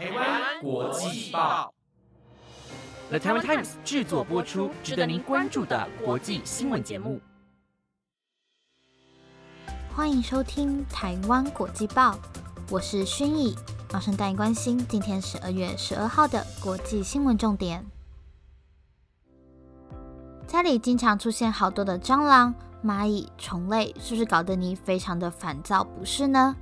台湾国际报，The Taiwan Times 制作播出，值得您关注的国际新闻节目。欢迎收听台湾国际报，我是薰逸，马上带你关心今天十二月十二号的国际新闻重点。家里经常出现好多的蟑螂、蚂蚁、虫类，是不是搞得你非常的烦躁不是呢？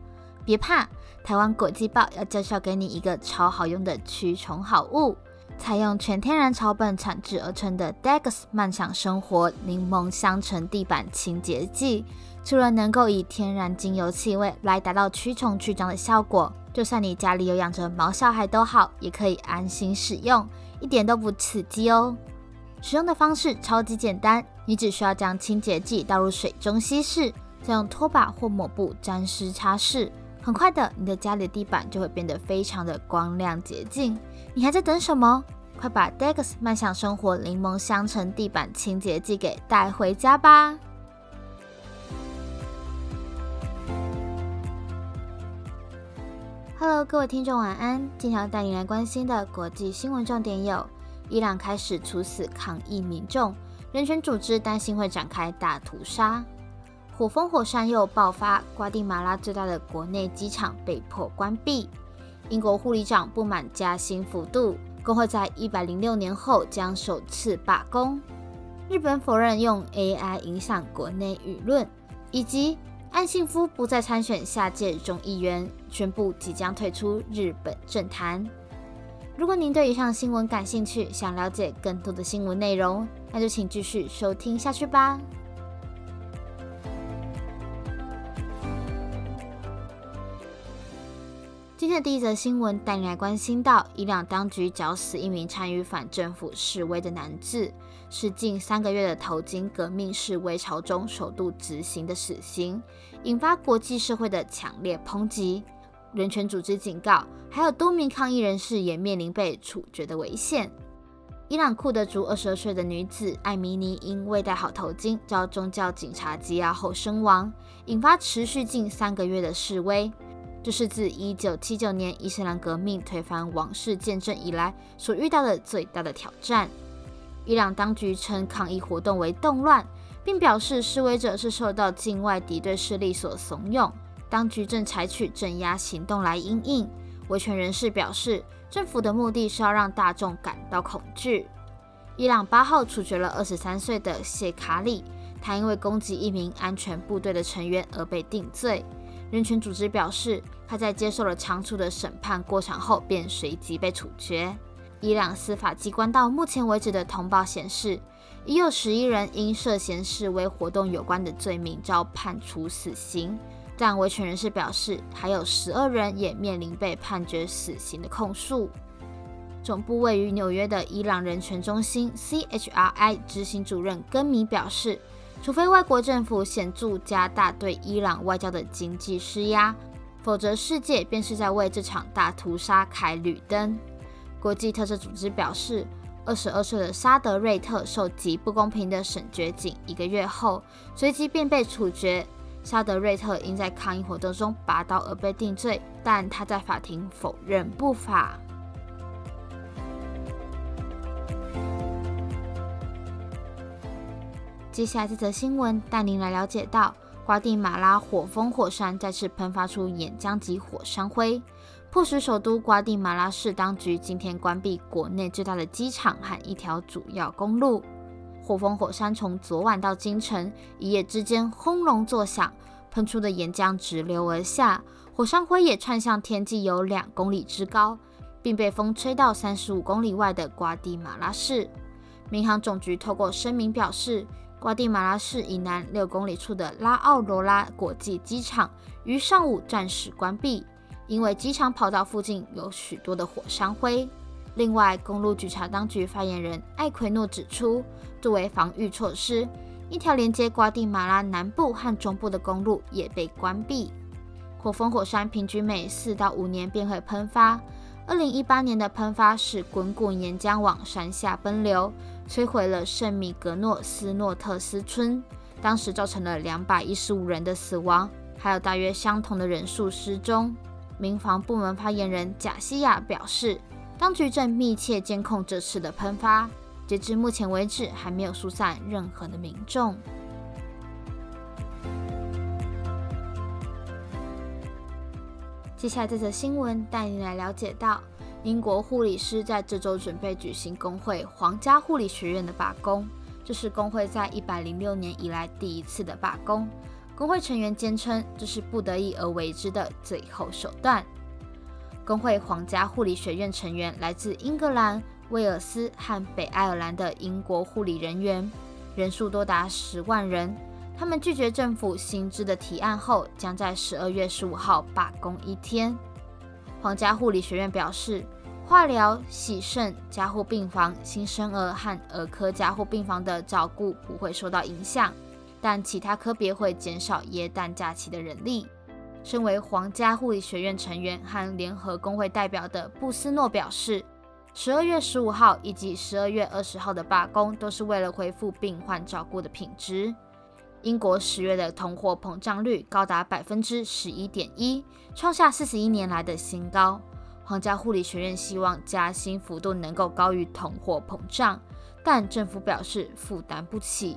别怕，台湾国际报要介绍给你一个超好用的驱虫好物，采用全天然草本产制而成的 Degas 漫想生活柠檬香橙地板清洁剂。除了能够以天然精油气味来达到驱虫去蟑的效果，就算你家里有养着毛小孩都好，也可以安心使用，一点都不刺激哦。使用的方式超级简单，你只需要将清洁剂倒入水中稀释，再用拖把或抹布沾湿擦拭，很快的，你的家里的地板就会变得非常的光亮洁净。你还在等什么？快把 Degas 漫想生活柠檬香橙地板清洁剂给带回家吧！Hello，各位听众晚安。今天要带你来关心的国际新闻重点有。伊朗开始处死抗议民众，人权组织担心会展开大屠杀。火风火山又爆发，瓜地马拉最大的国内机场被迫关闭。英国护理长不满加薪幅度，工会在一百零六年后将首次罢工。日本否认用 AI 影响国内舆论，以及岸信夫不再参选下届众议员，宣布即将退出日本政坛。如果您对以上新闻感兴趣，想了解更多的新闻内容，那就请继续收听下去吧。第一则新闻带你来关心到，伊朗当局绞死一名参与反政府示威的男子，是近三个月的头巾革命示威潮中首度执行的死刑，引发国际社会的强烈抨击。人权组织警告，还有多名抗议人士也面临被处决的危险。伊朗库德族二十二岁的女子艾米尼因未戴好头巾遭宗教警察羁押后身亡，引发持续近三个月的示威。这是自一九七九年伊斯兰革命推翻王室建政以来所遇到的最大的挑战。伊朗当局称抗议活动为动乱，并表示示威者是受到境外敌对势力所怂恿。当局正采取镇压行动来应应。维权人士表示，政府的目的是要让大众感到恐惧。伊朗八号处决了二十三岁的谢卡里，他因为攻击一名安全部队的成员而被定罪。人权组织表示，他在接受了长处的审判过程后便随即被处决。伊朗司法机关到目前为止的通报显示，已有十一人因涉嫌示威活动有关的罪名遭判处死刑。但维权人士表示，还有十二人也面临被判决死刑的控诉。总部位于纽约的伊朗人权中心 （CHRI） 执行主任根米表示，除非外国政府显著加大对伊朗外交的经济施压，否则世界便是在为这场大屠杀开绿灯。国际特赦组织表示，二十二岁的沙德瑞特受极不公平的审决仅一个月后，随即便被处决。沙德瑞特因在抗议活动中拔刀而被定罪，但他在法庭否认不法。接下来这则新闻带您来了解到，瓜地马拉火风火山再次喷发出岩浆及火山灰，迫使首都瓜地马拉市当局今天关闭国内最大的机场和一条主要公路。火风火山从昨晚到今晨一夜之间轰隆作响，喷出的岩浆直流而下，火山灰也窜向天际有两公里之高，并被风吹到三十五公里外的瓜地马拉市。民航总局透过声明表示，瓜地马拉市以南六公里处的拉奥罗拉国际机场于上午暂时关闭，因为机场跑道附近有许多的火山灰。另外，公路局查当局发言人艾奎诺指出，作为防御措施，一条连接瓜地马拉南部和中部的公路也被关闭。火峰火山平均每四到五年便会喷发。二零一八年的喷发使滚滚岩浆往山下奔流，摧毁了圣米格诺斯诺特斯村，当时造成了两百一十五人的死亡，还有大约相同的人数失踪。民防部门发言人贾西亚表示，当局正密切监控这次的喷发，截至目前为止还没有疏散任何的民众。接下来这则新闻带你来了解到，英国护理师在这周准备举行工会皇家护理学院的罢工，这是工会在一百零六年以来第一次的罢工。工会成员坚称这是不得已而为之的最后手段。工会皇家护理学院成员来自英格兰、威尔斯和北爱尔兰的英国护理人员，人数多达十万人。他们拒绝政府新知的提案后，将在十二月十五号罢工一天。皇家护理学院表示，化疗、洗肾、加护病房、新生儿和儿科加护病房的照顾不会受到影响，但其他科别会减少耶诞假期的人力。身为皇家护理学院成员和联合工会代表的布斯诺表示，十二月十五号以及十二月二十号的罢工都是为了恢复病患照顾的品质。英国十月的通货膨胀率高达百分之十一点一，创下四十一年来的新高。皇家护理学院希望加薪幅度能够高于通货膨胀，但政府表示负担不起。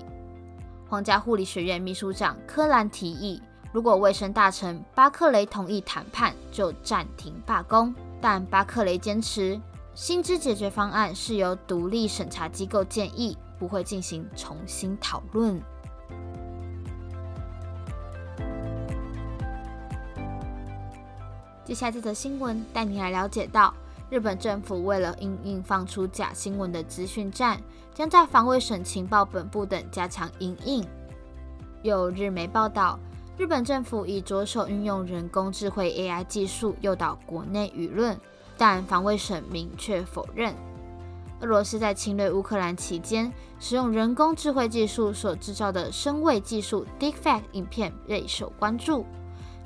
皇家护理学院秘书长科兰提议，如果卫生大臣巴克雷同意谈判，就暂停罢工。但巴克雷坚持，薪资解决方案是由独立审查机构建议，不会进行重新讨论。接下来这则新闻带你来了解到，日本政府为了因应放出假新闻的资讯站，将在防卫省情报本部等加强营应。有日媒报道，日本政府已着手运用人工智慧 AI 技术诱导国内舆论，但防卫省明确否认。俄罗斯在侵略乌克兰期间，使用人工智慧技术所制造的声位技术 Deepfake 影片备受关注。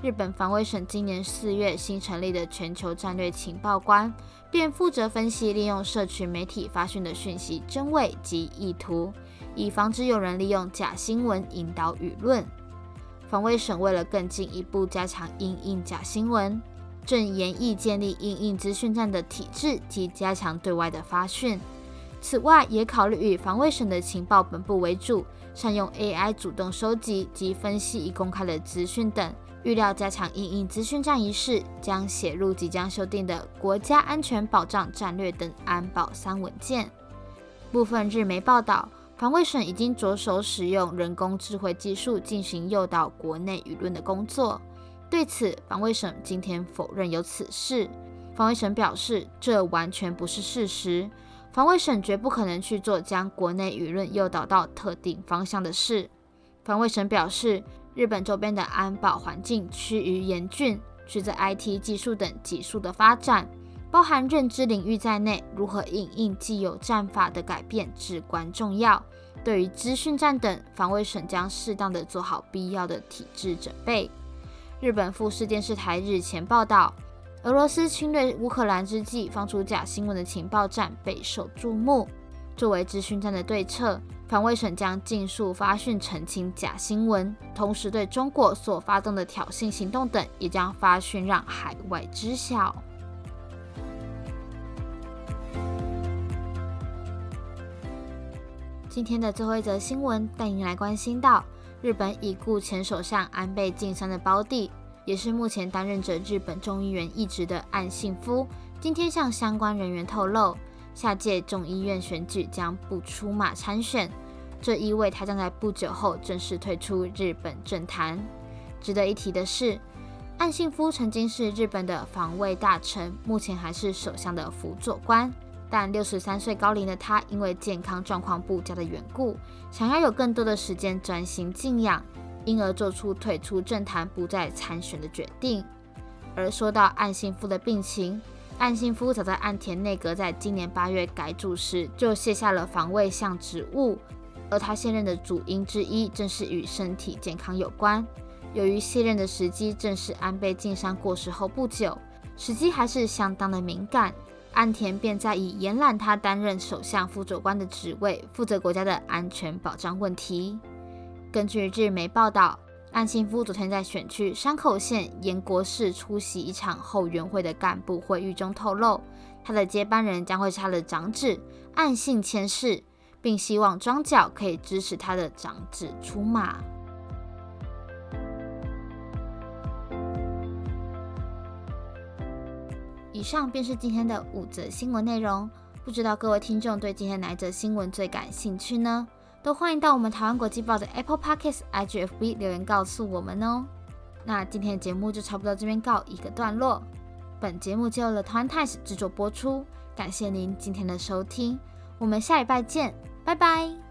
日本防卫省今年四月新成立的全球战略情报官，便负责分析利用社群媒体发讯的讯息真伪及意图，以防止有人利用假新闻引导舆论。防卫省为了更进一步加强应应假新闻，正研议建立应应资讯站的体制及加强对外的发讯。此外，也考虑与防卫省的情报本部为主，善用 AI 主动收集及分析已公开的资讯等。预料加强应应资讯战一事，将写入即将修订的国家安全保障战略等安保三文件。部分日媒报道，防卫省已经着手使用人工智慧技术进行诱导国内舆论的工作。对此，防卫省今天否认有此事。防卫省表示，这完全不是事实。防卫省绝不可能去做将国内舆论诱导到特定方向的事。防卫省表示。日本周边的安保环境趋于严峻，随着 IT 技术等急速的发展，包含认知领域在内，如何应应既有战法的改变至关重要。对于资讯战等，防卫省将适当的做好必要的体制准备。日本富士电视台日前报道，俄罗斯侵略乌克兰之际放出假新闻的情报站备受注目。作为资讯战的对策。防卫省将尽速发讯澄清假新闻，同时对中国所发动的挑衅行动等，也将发讯让海外知晓。今天的最后一则新闻带您来关心到日本已故前首相安倍晋三的胞弟，也是目前担任着日本众议员一职的岸信夫，今天向相关人员透露。下届众议院选举将不出马参选，这意味他将在不久后正式退出日本政坛。值得一提的是，岸信夫曾经是日本的防卫大臣，目前还是首相的辅佐官。但六十三岁高龄的他，因为健康状况不佳的缘故，想要有更多的时间专心静养，因而做出退出政坛、不再参选的决定。而说到岸信夫的病情，岸信夫早在岸田内阁在今年八月改组时就卸下了防卫相职务，而他现任的主因之一正是与身体健康有关。由于卸任的时机正是安倍晋三过世后不久，时机还是相当的敏感，岸田便在以延揽他担任首相辅佐官的职位，负责国家的安全保障问题。根据日媒报道。岸信夫昨天在选区山口县岩国市出席一场后援会的干部会议中透露，他的接班人将会是他的长子岸信千世，并希望庄脚可以支持他的长子出马。以上便是今天的五则新闻内容，不知道各位听众对今天哪一则新闻最感兴趣呢？都欢迎到我们台湾国际报的 Apple Podcasts、IGFB 留言告诉我们哦。那今天的节目就差不多这边告一个段落。本节目就由了台湾 Times 制作播出，感谢您今天的收听，我们下礼拜见，拜拜。